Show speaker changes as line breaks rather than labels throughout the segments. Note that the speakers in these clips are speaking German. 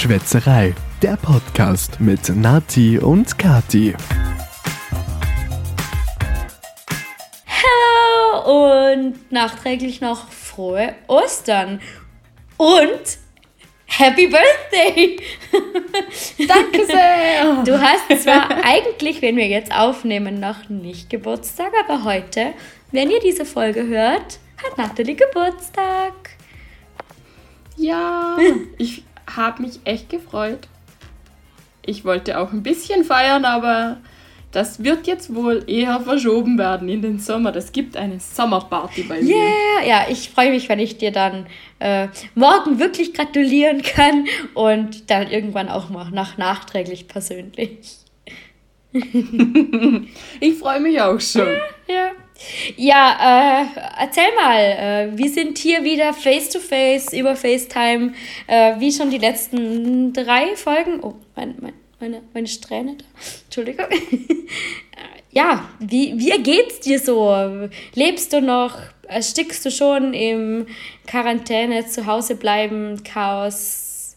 Schwätzerei, der Podcast mit Nati und Kati.
Hallo und nachträglich noch frohe Ostern und Happy Birthday!
Danke sehr!
Du hast zwar eigentlich, wenn wir jetzt aufnehmen, noch nicht Geburtstag, aber heute, wenn ihr diese Folge hört, hat Natalie Geburtstag.
Ja, ich habe mich echt gefreut. Ich wollte auch ein bisschen feiern, aber das wird jetzt wohl eher verschoben werden in den Sommer. Das gibt eine Sommerparty bei mir.
Yeah, ja, ich freue mich, wenn ich dir dann äh, morgen wirklich gratulieren kann und dann irgendwann auch mal nach nachträglich persönlich.
ich freue mich auch schon.
Ja, ja. Ja, äh, erzähl mal, äh, wir sind hier wieder face to face über FaceTime, äh, wie schon die letzten drei Folgen. Oh, mein, mein, meine, meine Strähne da. Entschuldigung. ja, wie, wie geht's dir so? Lebst du noch? Erstickst du schon im Quarantäne, zu Hause bleiben, Chaos?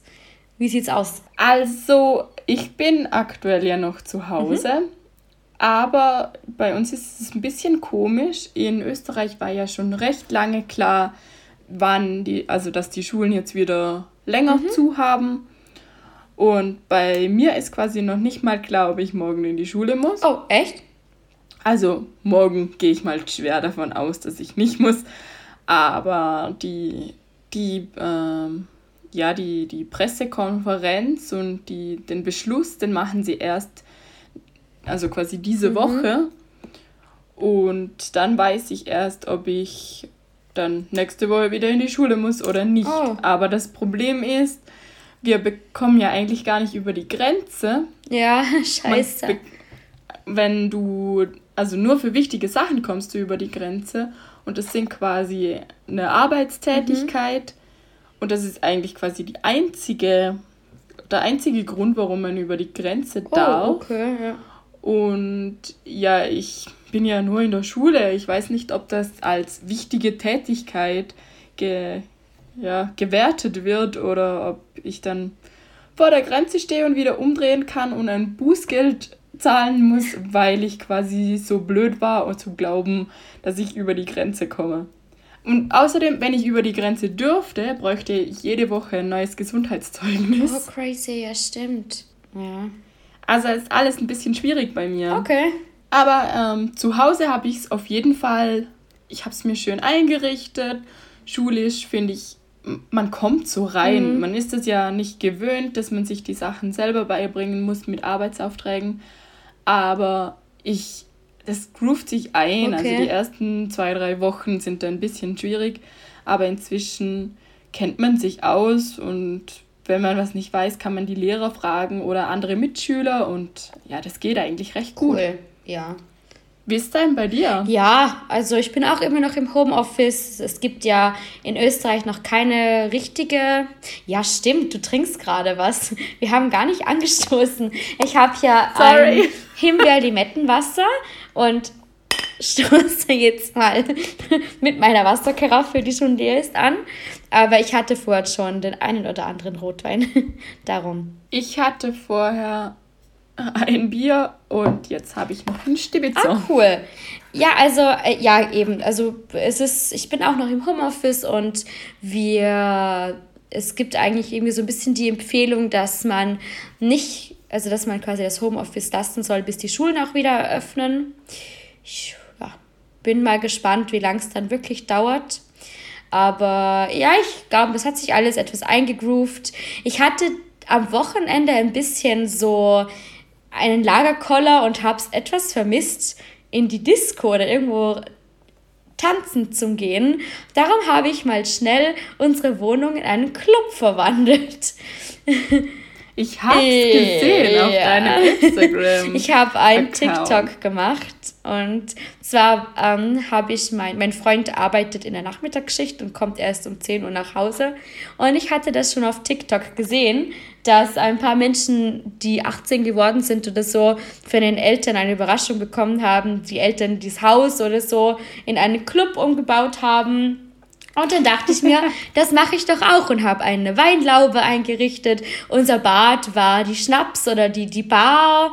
Wie sieht's aus?
Also, ich bin aktuell ja noch zu Hause. Mhm. Aber bei uns ist es ein bisschen komisch. In Österreich war ja schon recht lange klar, wann die, also dass die Schulen jetzt wieder länger mhm. zu haben. Und bei mir ist quasi noch nicht mal klar, ob ich morgen in die Schule muss.
Oh, echt?
Also morgen gehe ich mal schwer davon aus, dass ich nicht muss. Aber die, die, ähm, ja, die, die Pressekonferenz und die, den Beschluss, den machen sie erst, also quasi diese mhm. Woche. Und dann weiß ich erst, ob ich dann nächste Woche wieder in die Schule muss oder nicht. Oh. Aber das Problem ist, wir bekommen ja eigentlich gar nicht über die Grenze.
Ja, scheiße.
Wenn du, also nur für wichtige Sachen kommst du über die Grenze und das sind quasi eine Arbeitstätigkeit mhm. und das ist eigentlich quasi die einzige, der einzige Grund, warum man über die Grenze oh, darf.
Okay, ja.
Und ja, ich bin ja nur in der Schule. Ich weiß nicht, ob das als wichtige Tätigkeit ge ja, gewertet wird oder ob ich dann vor der Grenze stehe und wieder umdrehen kann und ein Bußgeld zahlen muss, weil ich quasi so blöd war und zu glauben, dass ich über die Grenze komme. Und außerdem, wenn ich über die Grenze dürfte, bräuchte ich jede Woche ein neues Gesundheitszeugnis.
Oh, crazy, ja, stimmt. Ja.
Also ist alles ein bisschen schwierig bei mir.
Okay.
Aber ähm, zu Hause habe ich es auf jeden Fall, ich habe es mir schön eingerichtet. Schulisch finde ich man kommt so rein. Mhm. Man ist es ja nicht gewöhnt, dass man sich die Sachen selber beibringen muss mit Arbeitsaufträgen. Aber ich, das groovt sich ein. Also okay. Also die ersten zwei, drei Wochen sind da ein bisschen schwierig. Aber inzwischen kennt man sich aus und wenn man was nicht weiß, kann man die Lehrer fragen oder andere Mitschüler und ja, das geht eigentlich recht gut.
Cool, ja.
Wie ist denn bei dir?
Ja, also ich bin auch immer noch im Homeoffice. Es gibt ja in Österreich noch keine richtige. Ja, stimmt, du trinkst gerade was. Wir haben gar nicht angestoßen. Ich habe ja
Sorry.
Himbeer-Limettenwasser und stoße jetzt mal mit meiner Wasserkaraffe, die schon leer ist, an. Aber ich hatte vorher schon den einen oder anderen Rotwein. Darum.
Ich hatte vorher ein Bier und jetzt habe ich noch ein Stibitzer.
Ah, cool. Ja, also, äh, ja, eben. Also, es ist, ich bin auch noch im Homeoffice und wir, es gibt eigentlich irgendwie so ein bisschen die Empfehlung, dass man nicht, also, dass man quasi das Homeoffice lassen soll, bis die Schulen auch wieder eröffnen. Ich ja, bin mal gespannt, wie lange es dann wirklich dauert. Aber ja, ich glaube, es hat sich alles etwas eingegroovt. Ich hatte am Wochenende ein bisschen so einen Lagerkoller und habe es etwas vermisst, in die Disco oder irgendwo tanzen zu gehen. Darum habe ich mal schnell unsere Wohnung in einen Club verwandelt.
Ich habe es gesehen ja. auf deinem Instagram.
Ich habe ein TikTok gemacht und zwar ähm, habe ich, mein, mein Freund arbeitet in der Nachmittagsschicht und kommt erst um 10 Uhr nach Hause und ich hatte das schon auf TikTok gesehen, dass ein paar Menschen, die 18 geworden sind oder so, für den Eltern eine Überraschung bekommen haben, die Eltern dieses Haus oder so in einen Club umgebaut haben Und dann dachte ich mir, das mache ich doch auch und habe eine Weinlaube eingerichtet. Unser Bad war die Schnaps oder die, die Bar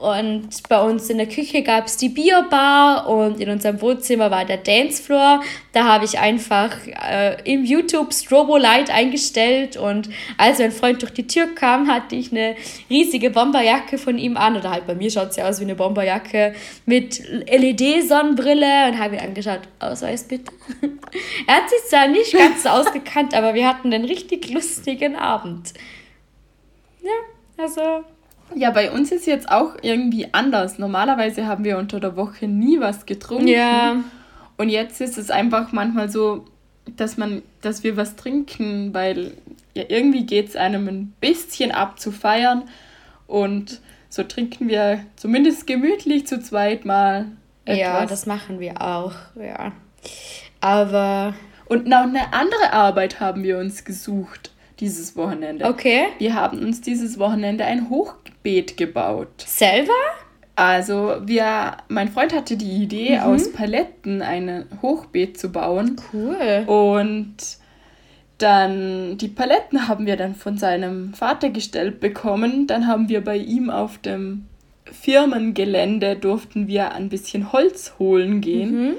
und bei uns in der Küche gab es die Bierbar und in unserem Wohnzimmer war der Dancefloor. Da habe ich einfach äh, im YouTube Strobo Light eingestellt und als mein Freund durch die Tür kam, hatte ich eine riesige Bomberjacke von ihm an. Oder halt bei mir schaut es ja aus wie eine Bomberjacke mit LED-Sonnenbrille und habe ihn angeschaut, Ausweis bitte. er hat sich zwar nicht ganz so ausgekannt, aber wir hatten einen richtig lustigen Abend. Ja, also
ja, bei uns ist jetzt auch irgendwie anders. Normalerweise haben wir unter der Woche nie was getrunken. Ja. Und jetzt ist es einfach manchmal so, dass man, dass wir was trinken, weil ja, irgendwie geht es einem ein bisschen ab zu feiern. Und so trinken wir zumindest gemütlich zu zweit mal.
Etwas. Ja, das machen wir auch, ja. Aber.
Und noch eine andere Arbeit haben wir uns gesucht dieses Wochenende. Okay. Wir haben uns dieses Wochenende ein Hochbeet gebaut.
Selber?
Also, wir, mein Freund hatte die Idee, mhm. aus Paletten ein Hochbeet zu bauen. Cool. Und dann die Paletten haben wir dann von seinem Vater gestellt bekommen. Dann haben wir bei ihm auf dem Firmengelände durften wir ein bisschen Holz holen gehen. Mhm.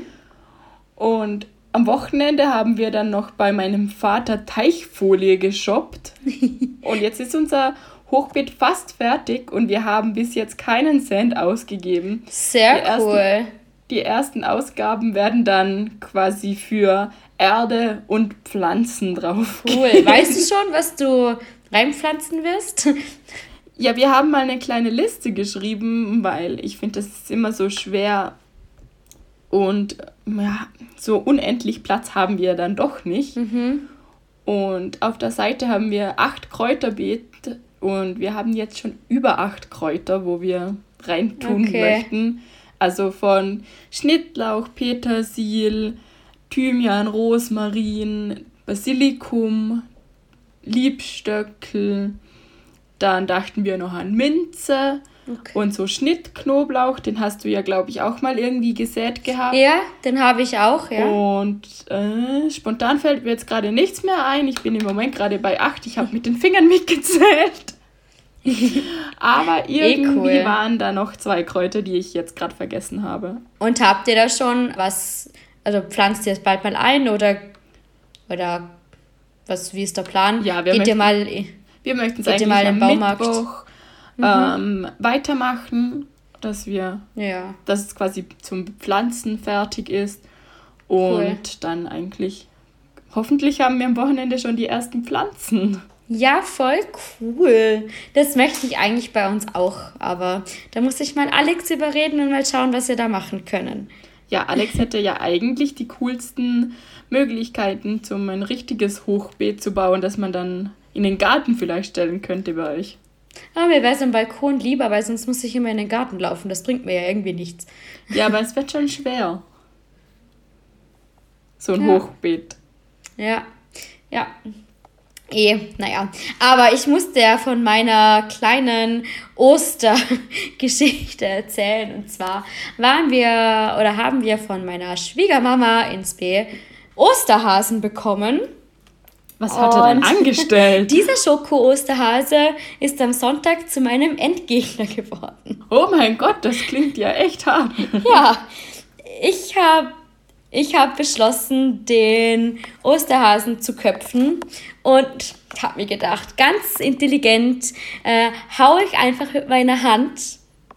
Und am Wochenende haben wir dann noch bei meinem Vater Teichfolie geshoppt. und jetzt ist unser Hochbeet fast fertig und wir haben bis jetzt keinen Cent ausgegeben. Sehr die ersten, cool. Die ersten Ausgaben werden dann quasi für Erde und Pflanzen drauf.
Cool. Weißt du schon, was du reinpflanzen wirst?
Ja, wir haben mal eine kleine Liste geschrieben, weil ich finde, das ist immer so schwer und ja, so unendlich Platz haben wir dann doch nicht. Mhm. Und auf der Seite haben wir acht Kräuterbeete und wir haben jetzt schon über acht Kräuter, wo wir reintun okay. möchten. Also von Schnittlauch, Petersil, Thymian, Rosmarin, Basilikum, Liebstöckel. Dann dachten wir noch an Minze Okay. Und so Schnittknoblauch, den hast du ja, glaube ich, auch mal irgendwie gesät gehabt.
Ja, den habe ich auch, ja.
Und äh, spontan fällt mir jetzt gerade nichts mehr ein. Ich bin im Moment gerade bei 8. Ich habe mit den Fingern mitgezählt. Aber eh irgendwie eh cool. waren da noch zwei Kräuter, die ich jetzt gerade vergessen habe.
Und habt ihr da schon was, also pflanzt ihr es bald mal ein oder, oder was, wie ist der Plan? Ja, wir Geht möchten, ihr mal, wir möchten es eigentlich
mal im Baumarkt? Mittwoch mhm. ähm, weitermachen, dass wir, ja. dass es quasi zum Pflanzen fertig ist und cool. dann eigentlich, hoffentlich haben wir am Wochenende schon die ersten Pflanzen.
Ja, voll cool. Das möchte ich eigentlich bei uns auch, aber da muss ich mal Alex überreden und mal schauen, was wir da machen können.
Ja, Alex hätte ja eigentlich die coolsten Möglichkeiten, um ein richtiges Hochbeet zu bauen, das man dann in den Garten vielleicht stellen könnte bei euch.
Aber mir wäre so ein Balkon lieber, weil sonst muss ich immer in den Garten laufen. Das bringt mir ja irgendwie nichts.
Ja, aber es wird schon schwer. So ein ja. Hochbeet.
Ja, ja. Eh, naja. Aber ich musste ja von meiner kleinen Ostergeschichte erzählen. Und zwar waren wir oder haben wir von meiner Schwiegermama ins B Osterhasen bekommen. Was hat er denn angestellt? Dieser Schoko-Osterhase ist am Sonntag zu meinem Endgegner geworden.
Oh mein Gott, das klingt ja echt hart.
ja, ich habe ich hab beschlossen, den Osterhasen zu köpfen und habe mir gedacht, ganz intelligent äh, hau ich einfach mit meiner Hand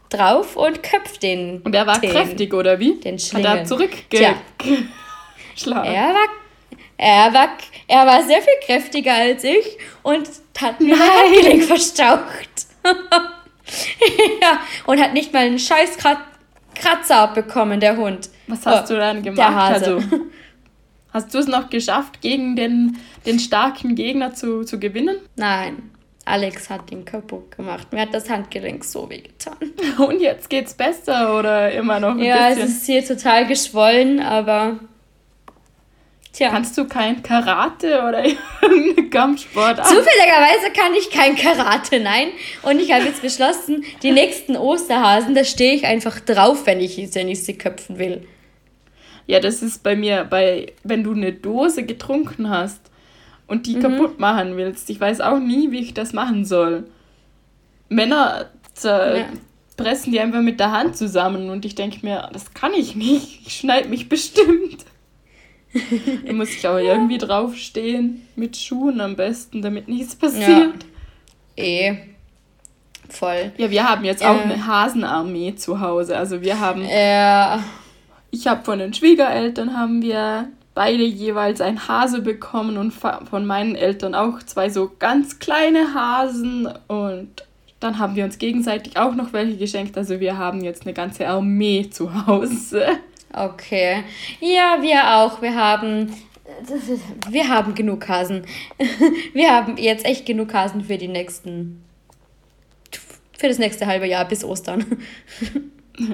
drauf und köpf den.
Und er war den, kräftig, oder wie? Den Schlingel. Hat er zurückgeschlagen?
Er war er war, er war sehr viel kräftiger als ich und hat mir mein Handgelenk verstaucht. ja, und hat nicht mal einen scheiß Kratzer abbekommen, der Hund.
Was hast oh, du dann gemacht? Der Hase. Also, hast du es noch geschafft, gegen den, den starken Gegner zu, zu gewinnen?
Nein. Alex hat ihn kaputt gemacht. Mir hat das Handgelenk so wehgetan.
Und jetzt geht's besser oder immer noch ein
ja, bisschen? Ja, es ist hier total geschwollen, aber
Tja. Kannst du kein Karate oder irgendeine Kampfsport?
Zufälligerweise kann ich kein Karate, nein. Und ich habe jetzt beschlossen, die nächsten Osterhasen, da stehe ich einfach drauf, wenn ich, wenn ich sie köpfen will.
Ja, das ist bei mir, bei, wenn du eine Dose getrunken hast und die mhm. kaputt machen willst. Ich weiß auch nie, wie ich das machen soll. Männer ja. pressen die einfach mit der Hand zusammen und ich denke mir, das kann ich nicht. Ich schneide mich bestimmt. Da muss ich aber irgendwie draufstehen, mit Schuhen am besten, damit nichts passiert.
Ja. Eh. Voll.
Ja, wir haben jetzt auch äh. eine Hasenarmee zu Hause. Also wir haben. Ja. Ich habe von den Schwiegereltern haben wir beide jeweils ein Hase bekommen und von meinen Eltern auch zwei so ganz kleine Hasen und dann haben wir uns gegenseitig auch noch welche geschenkt. Also wir haben jetzt eine ganze Armee zu Hause.
Okay. Ja, wir auch. Wir haben wir haben genug Hasen. Wir haben jetzt echt genug Hasen für die nächsten für das nächste halbe Jahr bis Ostern.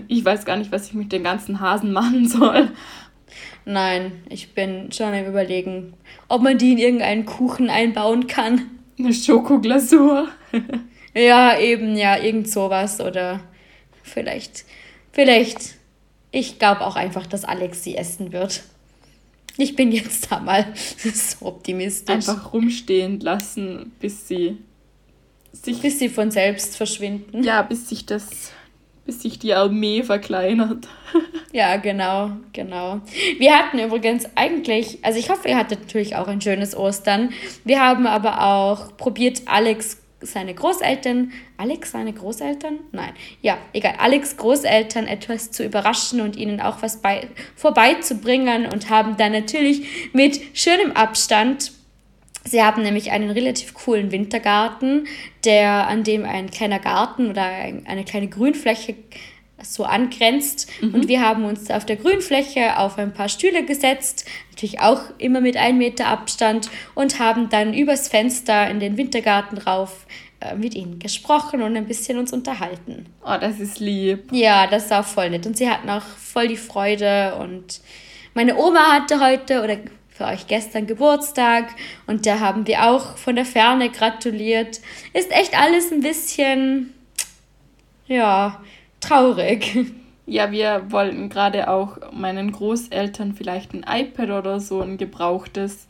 Ich weiß gar nicht, was ich mit den ganzen Hasen machen soll.
Nein, ich bin schon am überlegen, ob man die in irgendeinen Kuchen einbauen kann.
Eine Schokoglasur.
ja, eben, ja, irgend sowas. Oder vielleicht, vielleicht, ich glaube auch einfach, dass Alex sie essen wird. Ich bin jetzt da mal so optimistisch.
Einfach rumstehen lassen, bis sie
sich. Bis sie von selbst verschwinden.
Ja, bis sich das. Bis sich die Armee verkleinert.
ja, genau, genau. Wir hatten übrigens eigentlich, also ich hoffe, ihr hattet natürlich auch ein schönes Ostern. Wir haben aber auch probiert, Alex seine Großeltern, Alex seine Großeltern? Nein, ja, egal, Alex Großeltern etwas zu überraschen und ihnen auch was bei, vorbeizubringen und haben dann natürlich mit schönem Abstand Sie haben nämlich einen relativ coolen Wintergarten, der an dem ein kleiner Garten oder eine kleine Grünfläche so angrenzt. Mhm. Und wir haben uns auf der Grünfläche auf ein paar Stühle gesetzt, natürlich auch immer mit einem Meter Abstand, und haben dann übers Fenster in den Wintergarten rauf äh, mit ihnen gesprochen und ein bisschen uns unterhalten.
Oh, das ist lieb.
Ja, das war voll nett. Und sie hatten auch voll die Freude und meine Oma hatte heute oder für euch gestern Geburtstag und da haben wir auch von der Ferne gratuliert. Ist echt alles ein bisschen, ja, traurig.
Ja, wir wollten gerade auch meinen Großeltern vielleicht ein iPad oder so ein gebrauchtes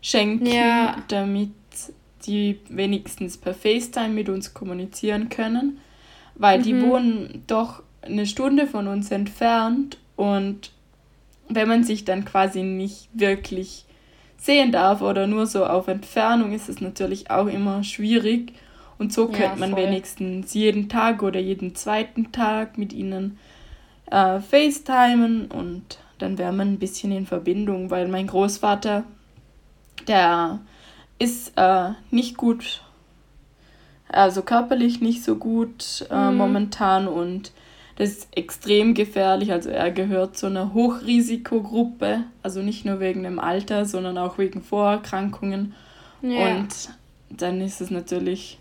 schenken, ja. damit die wenigstens per FaceTime mit uns kommunizieren können, weil mhm. die wohnen doch eine Stunde von uns entfernt und wenn man sich dann quasi nicht wirklich sehen darf oder nur so auf Entfernung, ist es natürlich auch immer schwierig. Und so könnte ja, man wenigstens jeden Tag oder jeden zweiten Tag mit ihnen äh, FaceTimen und dann wäre man ein bisschen in Verbindung, weil mein Großvater, der ist äh, nicht gut, also körperlich nicht so gut äh, mhm. momentan und das ist extrem gefährlich. Also er gehört zu einer Hochrisikogruppe, also nicht nur wegen dem Alter, sondern auch wegen Vorerkrankungen. Ja. Und dann ist es natürlich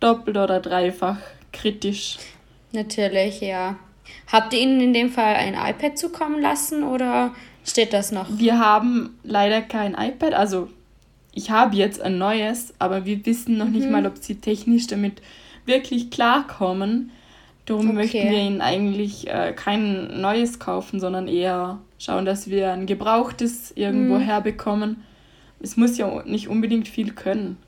doppelt oder dreifach kritisch.
Natürlich, ja. Habt ihr ihnen in dem Fall ein iPad zukommen lassen oder steht das noch?
Wir haben leider kein iPad, also ich habe jetzt ein neues, aber wir wissen noch mhm. nicht mal, ob sie technisch damit wirklich klarkommen. Darum okay. möchten wir ihnen eigentlich äh, kein neues kaufen, sondern eher schauen, dass wir ein gebrauchtes irgendwo mhm. herbekommen. Es muss ja nicht unbedingt viel können.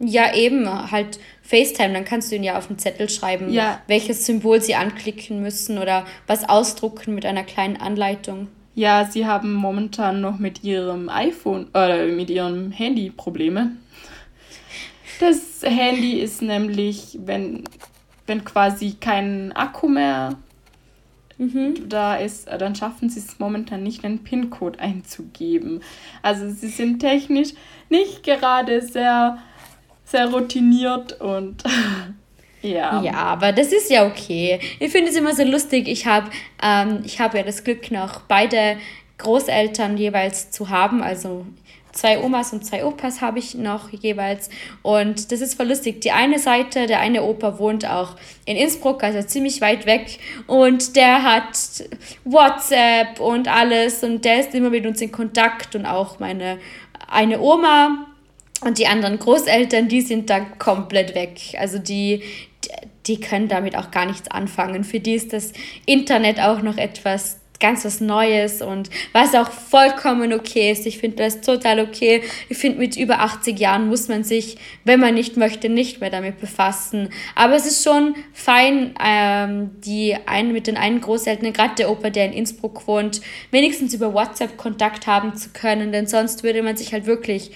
Ja, eben, halt FaceTime, dann kannst du ihnen ja auf den Zettel schreiben, ja. welches Symbol sie anklicken müssen oder was ausdrucken mit einer kleinen Anleitung.
Ja, sie haben momentan noch mit ihrem iPhone oder mit ihrem Handy Probleme. Das Handy ist nämlich, wenn wenn quasi kein Akku mehr mhm. da ist, äh, dann schaffen sie es momentan nicht, einen PIN-Code einzugeben. Also sie sind technisch nicht gerade sehr, sehr routiniert und
ja. Ja, aber das ist ja okay. Ich finde es immer so lustig. Ich habe ähm, hab ja das Glück, noch beide Großeltern jeweils zu haben. Also zwei Omas und zwei Opas habe ich noch jeweils. Und das ist voll lustig. Die eine Seite, der eine Opa wohnt auch in Innsbruck, also ziemlich weit weg. Und der hat WhatsApp und alles. Und der ist immer mit uns in Kontakt. Und auch meine eine Oma und die anderen Großeltern, die sind da komplett weg. Also die, die können damit auch gar nichts anfangen. Für die ist das Internet auch noch etwas ganz was Neues und was auch vollkommen okay ist. Ich finde das total okay. Ich finde, mit über 80 Jahren muss man sich, wenn man nicht möchte, nicht mehr damit befassen. Aber es ist schon fein, ähm, die einen mit den einen Großeltern, gerade der Opa, der in Innsbruck wohnt, wenigstens über WhatsApp Kontakt haben zu können, denn sonst würde man sich halt wirklich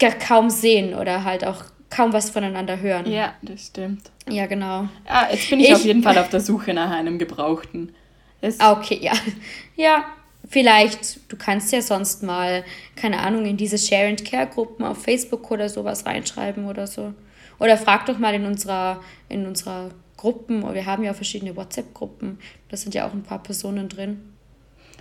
gar kaum sehen oder halt auch kaum was voneinander hören.
Ja, das stimmt.
Ja, genau.
Ah, jetzt bin ich, ich auf jeden Fall auf der Suche nach einem Gebrauchten.
Es ah, okay, ja. Ja, vielleicht, du kannst ja sonst mal, keine Ahnung, in diese Share and Care Gruppen auf Facebook oder sowas reinschreiben oder so. Oder frag doch mal in unserer, in unserer Gruppen, wir haben ja verschiedene WhatsApp-Gruppen, da sind ja auch ein paar Personen drin.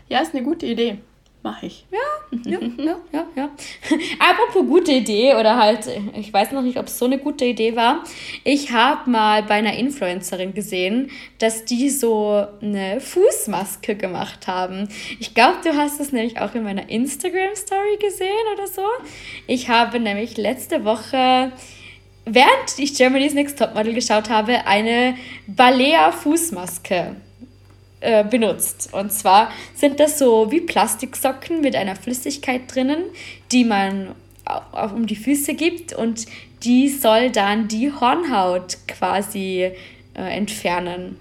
Ja, ist eine gute Idee. Mache ich.
Ja, ja, ja, ja, ja. Apropos gute Idee oder halt, ich weiß noch nicht, ob es so eine gute Idee war. Ich habe mal bei einer Influencerin gesehen, dass die so eine Fußmaske gemacht haben. Ich glaube, du hast es nämlich auch in meiner Instagram-Story gesehen oder so. Ich habe nämlich letzte Woche während ich Germany's Next Topmodel geschaut habe, eine Balea-Fußmaske äh, benutzt. Und zwar sind das so wie Plastiksocken mit einer Flüssigkeit drinnen, die man um die Füße gibt und die soll dann die Hornhaut quasi äh, entfernen.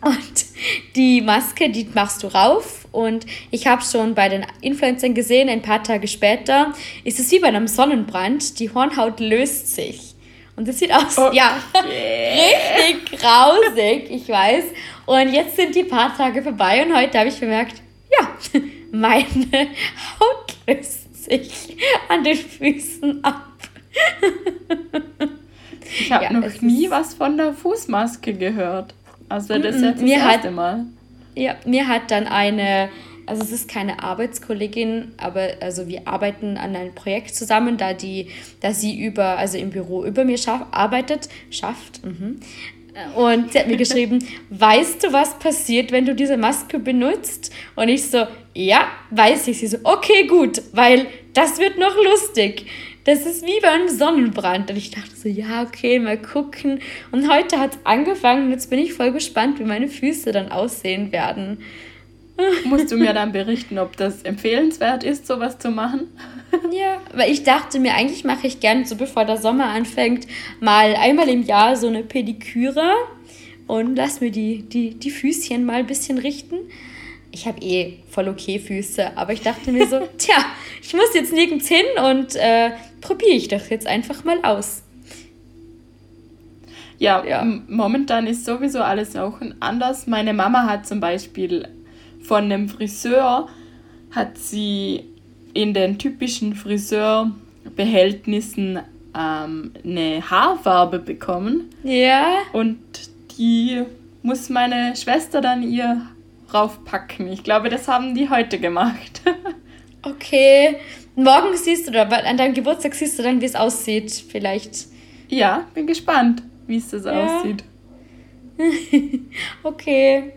Und die Maske, die machst du rauf. Und ich habe schon bei den Influencern gesehen, ein paar Tage später ist es wie bei einem Sonnenbrand. Die Hornhaut löst sich. Und das sieht aus, okay. ja, richtig grausig, ich weiß. Und jetzt sind die paar Tage vorbei und heute habe ich bemerkt, ja, meine Haut löst sich an den Füßen ab.
Ich habe ja, noch nie was von der Fußmaske gehört. Also das ist jetzt das erste
hat, Mal. Ja, mir hat dann eine also es ist keine Arbeitskollegin, aber also wir arbeiten an einem Projekt zusammen, da die, da sie über, also im Büro über mir schaff, arbeitet, schafft. Mhm. Und sie hat mir geschrieben, weißt du, was passiert, wenn du diese Maske benutzt? Und ich so, ja, weiß ich. Sie so, okay, gut, weil das wird noch lustig. Das ist wie beim Sonnenbrand. Und ich dachte so, ja, okay, mal gucken. Und heute hat es angefangen und jetzt bin ich voll gespannt, wie meine Füße dann aussehen werden
musst du mir dann berichten, ob das empfehlenswert ist, sowas zu machen.
Ja, weil ich dachte mir, eigentlich mache ich gerne, so bevor der Sommer anfängt, mal einmal im Jahr so eine Pediküre und lass mir die, die, die Füßchen mal ein bisschen richten. Ich habe eh voll okay Füße, aber ich dachte mir so, tja, ich muss jetzt nirgends hin und äh, probiere ich doch jetzt einfach mal aus.
Ja, ja, momentan ist sowieso alles auch anders. Meine Mama hat zum Beispiel von einem Friseur hat sie in den typischen Friseurbehältnissen ähm, eine Haarfarbe bekommen.
Ja.
Und die muss meine Schwester dann ihr raufpacken. Ich glaube, das haben die heute gemacht.
okay. Morgen siehst du, oder an deinem Geburtstag siehst du dann, wie es aussieht, vielleicht.
Ja, bin gespannt, wie es das ja. aussieht.
okay.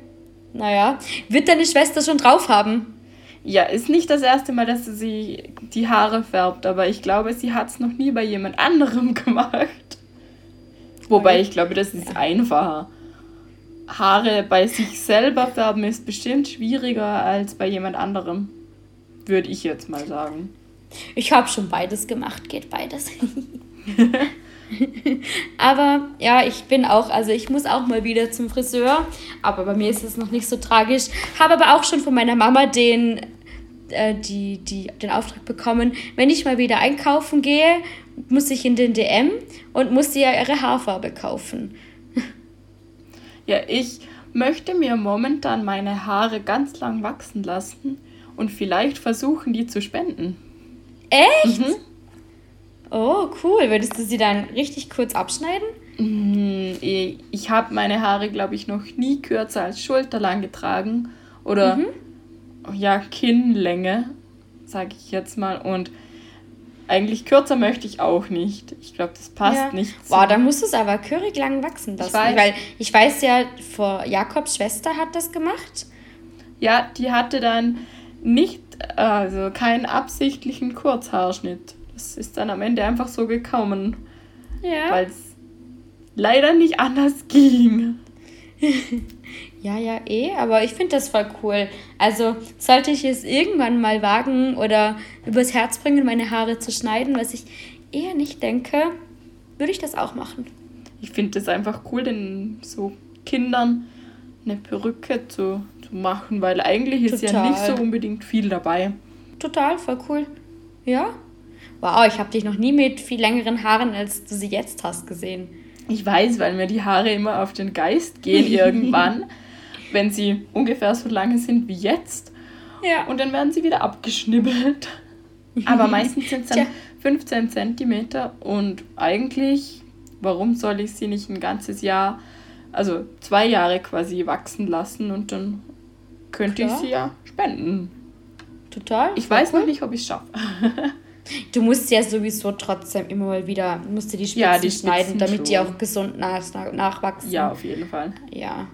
Naja, wird deine Schwester schon drauf haben?
Ja, ist nicht das erste Mal, dass sie die Haare färbt, aber ich glaube, sie hat es noch nie bei jemand anderem gemacht. Wobei ich glaube, das ist einfacher. Haare bei sich selber färben ist bestimmt schwieriger als bei jemand anderem. Würde ich jetzt mal sagen.
Ich habe schon beides gemacht, geht beides. aber ja, ich bin auch, also ich muss auch mal wieder zum Friseur, aber bei mir ist es noch nicht so tragisch. Habe aber auch schon von meiner Mama den, äh, die, die, den Auftrag bekommen, wenn ich mal wieder einkaufen gehe, muss ich in den DM und muss ihr ihre Haarfarbe kaufen.
ja, ich möchte mir momentan meine Haare ganz lang wachsen lassen und vielleicht versuchen, die zu spenden.
Echt? Mhm. Oh, cool. Würdest du sie dann richtig kurz abschneiden?
Mm, ich habe meine Haare, glaube ich, noch nie kürzer als schulterlang getragen. Oder mhm. ja, Kinnlänge, sage ich jetzt mal. Und eigentlich kürzer möchte ich auch nicht. Ich glaube, das passt ja. nicht.
So. Boah, da muss es aber körig lang wachsen lassen. Ich weiß. Weil ich weiß ja, vor Jakobs Schwester hat das gemacht.
Ja, die hatte dann nicht, also keinen absichtlichen Kurzhaarschnitt es ist dann am Ende einfach so gekommen. Ja. Weil es leider nicht anders ging.
Ja, ja, eh, aber ich finde das voll cool. Also sollte ich es irgendwann mal wagen oder übers Herz bringen, meine Haare zu schneiden, was ich eher nicht denke, würde ich das auch machen.
Ich finde es einfach cool, den so Kindern eine Perücke zu, zu machen, weil eigentlich ist Total. ja nicht so unbedingt viel dabei.
Total, voll cool. Ja. Wow, ich habe dich noch nie mit viel längeren Haaren, als du sie jetzt hast, gesehen.
Ich weiß, weil mir die Haare immer auf den Geist gehen irgendwann, wenn sie ungefähr so lange sind wie jetzt. Ja. Und dann werden sie wieder abgeschnibbelt. Aber meistens sind es dann 15 cm und eigentlich, warum soll ich sie nicht ein ganzes Jahr, also zwei Jahre quasi wachsen lassen und dann könnte Klar. ich sie ja spenden.
Total.
Ich weiß cool. noch nicht, ob ich es schaffe.
Du musst ja sowieso trotzdem immer mal wieder, musst du die Spitzen, ja, die Spitzen schneiden, damit schon. die auch gesund nach, nachwachsen.
Ja, auf jeden Fall.
Ja.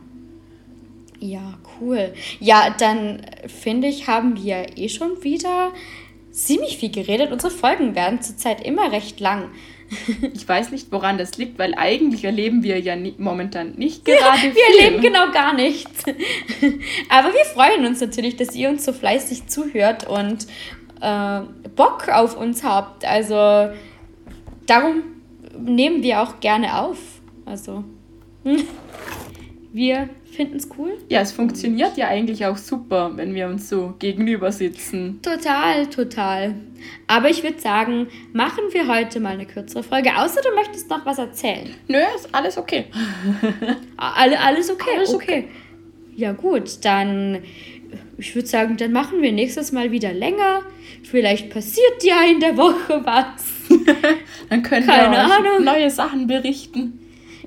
Ja, cool. Ja, dann finde ich, haben wir eh schon wieder ziemlich viel geredet. Unsere Folgen werden zurzeit immer recht lang.
Ich weiß nicht, woran das liegt, weil eigentlich erleben wir ja nie, momentan nicht gerade.
wir viel. erleben genau gar nichts. Aber wir freuen uns natürlich, dass ihr uns so fleißig zuhört und äh, Bock auf uns habt. Also darum nehmen wir auch gerne auf. Also wir finden es cool.
Ja, es funktioniert ja eigentlich auch super, wenn wir uns so gegenüber sitzen.
Total, total. Aber ich würde sagen, machen wir heute mal eine kürzere Folge. Außer du möchtest noch was erzählen.
Nö, ist alles okay.
Alle, alles okay, alles okay. okay. Ja gut, dann ich würde sagen, dann machen wir nächstes Mal wieder länger. Vielleicht passiert ja in der Woche was.
dann können Keine wir euch Ahnung. neue Sachen berichten.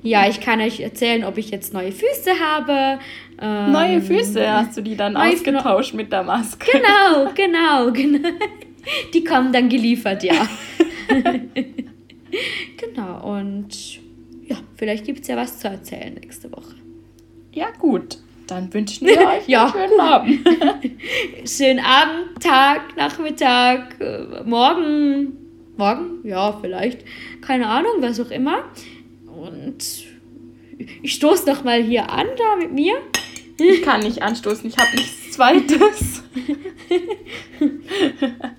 Ja, ich kann euch erzählen, ob ich jetzt neue Füße habe.
Ähm, neue Füße hast du die dann ausgetauscht mit der Maske.
Genau, genau, genau. Die kommen dann geliefert, ja. genau, und ja, vielleicht gibt es ja was zu erzählen nächste Woche.
Ja, gut. Dann wünschen wir euch ja. einen schönen Abend.
schönen Abend, Tag, Nachmittag, äh, morgen. Morgen? Ja, vielleicht. Keine Ahnung, was auch immer. Und ich stoße noch mal hier an, da mit mir.
Ich kann nicht anstoßen, ich habe nichts Zweites.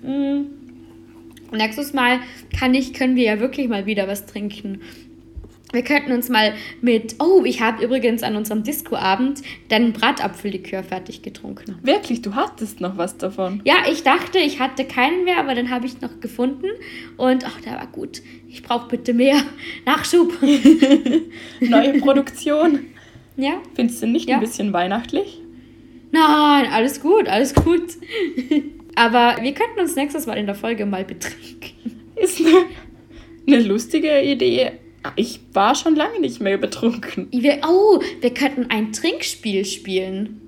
Mm. Nächstes Mal kann ich, können wir ja wirklich mal wieder was trinken. Wir könnten uns mal mit. Oh, ich habe übrigens an unserem Disco-Abend deinen Bratapfellikör fertig getrunken.
Wirklich? Du hattest noch was davon?
Ja, ich dachte, ich hatte keinen mehr, aber dann habe ich noch gefunden. Und ach, der war gut. Ich brauche bitte mehr Nachschub.
Neue Produktion.
Ja.
Findest du nicht ja. ein bisschen weihnachtlich?
Nein, alles gut, alles gut. aber wir könnten uns nächstes Mal in der Folge mal betrinken.
Ist eine, eine lustige Idee ich war schon lange nicht mehr betrunken.
oh, wir könnten ein Trinkspiel spielen.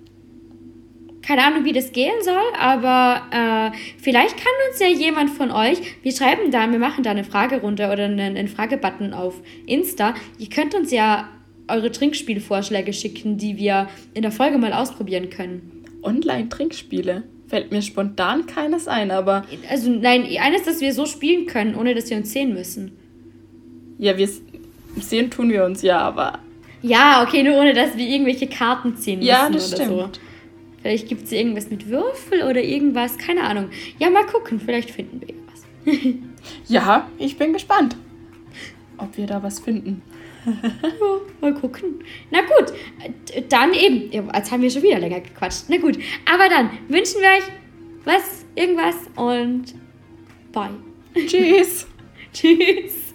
Keine Ahnung, wie das gehen soll, aber äh, vielleicht kann uns ja jemand von euch, wir schreiben da, wir machen da eine Fragerunde oder einen, einen Fragebutton auf Insta. Ihr könnt uns ja eure Trinkspielvorschläge schicken, die wir in der Folge mal ausprobieren können.
Online-Trinkspiele? Fällt mir spontan keines ein, aber.
Also, nein, eines, das wir so spielen können, ohne dass wir uns sehen müssen.
Ja, wir sehen tun wir uns ja, aber.
Ja, okay, nur ohne dass wir irgendwelche Karten ziehen müssen
ja, das
oder
stimmt.
so. Vielleicht gibt es irgendwas mit Würfel oder irgendwas, keine Ahnung. Ja, mal gucken, vielleicht finden wir was.
ja, ich bin gespannt, ob wir da was finden.
ja, mal gucken. Na gut, dann eben. Jetzt haben wir schon wieder länger gequatscht. Na gut, aber dann wünschen wir euch was, irgendwas und bye.
Tschüss.
Tschüss.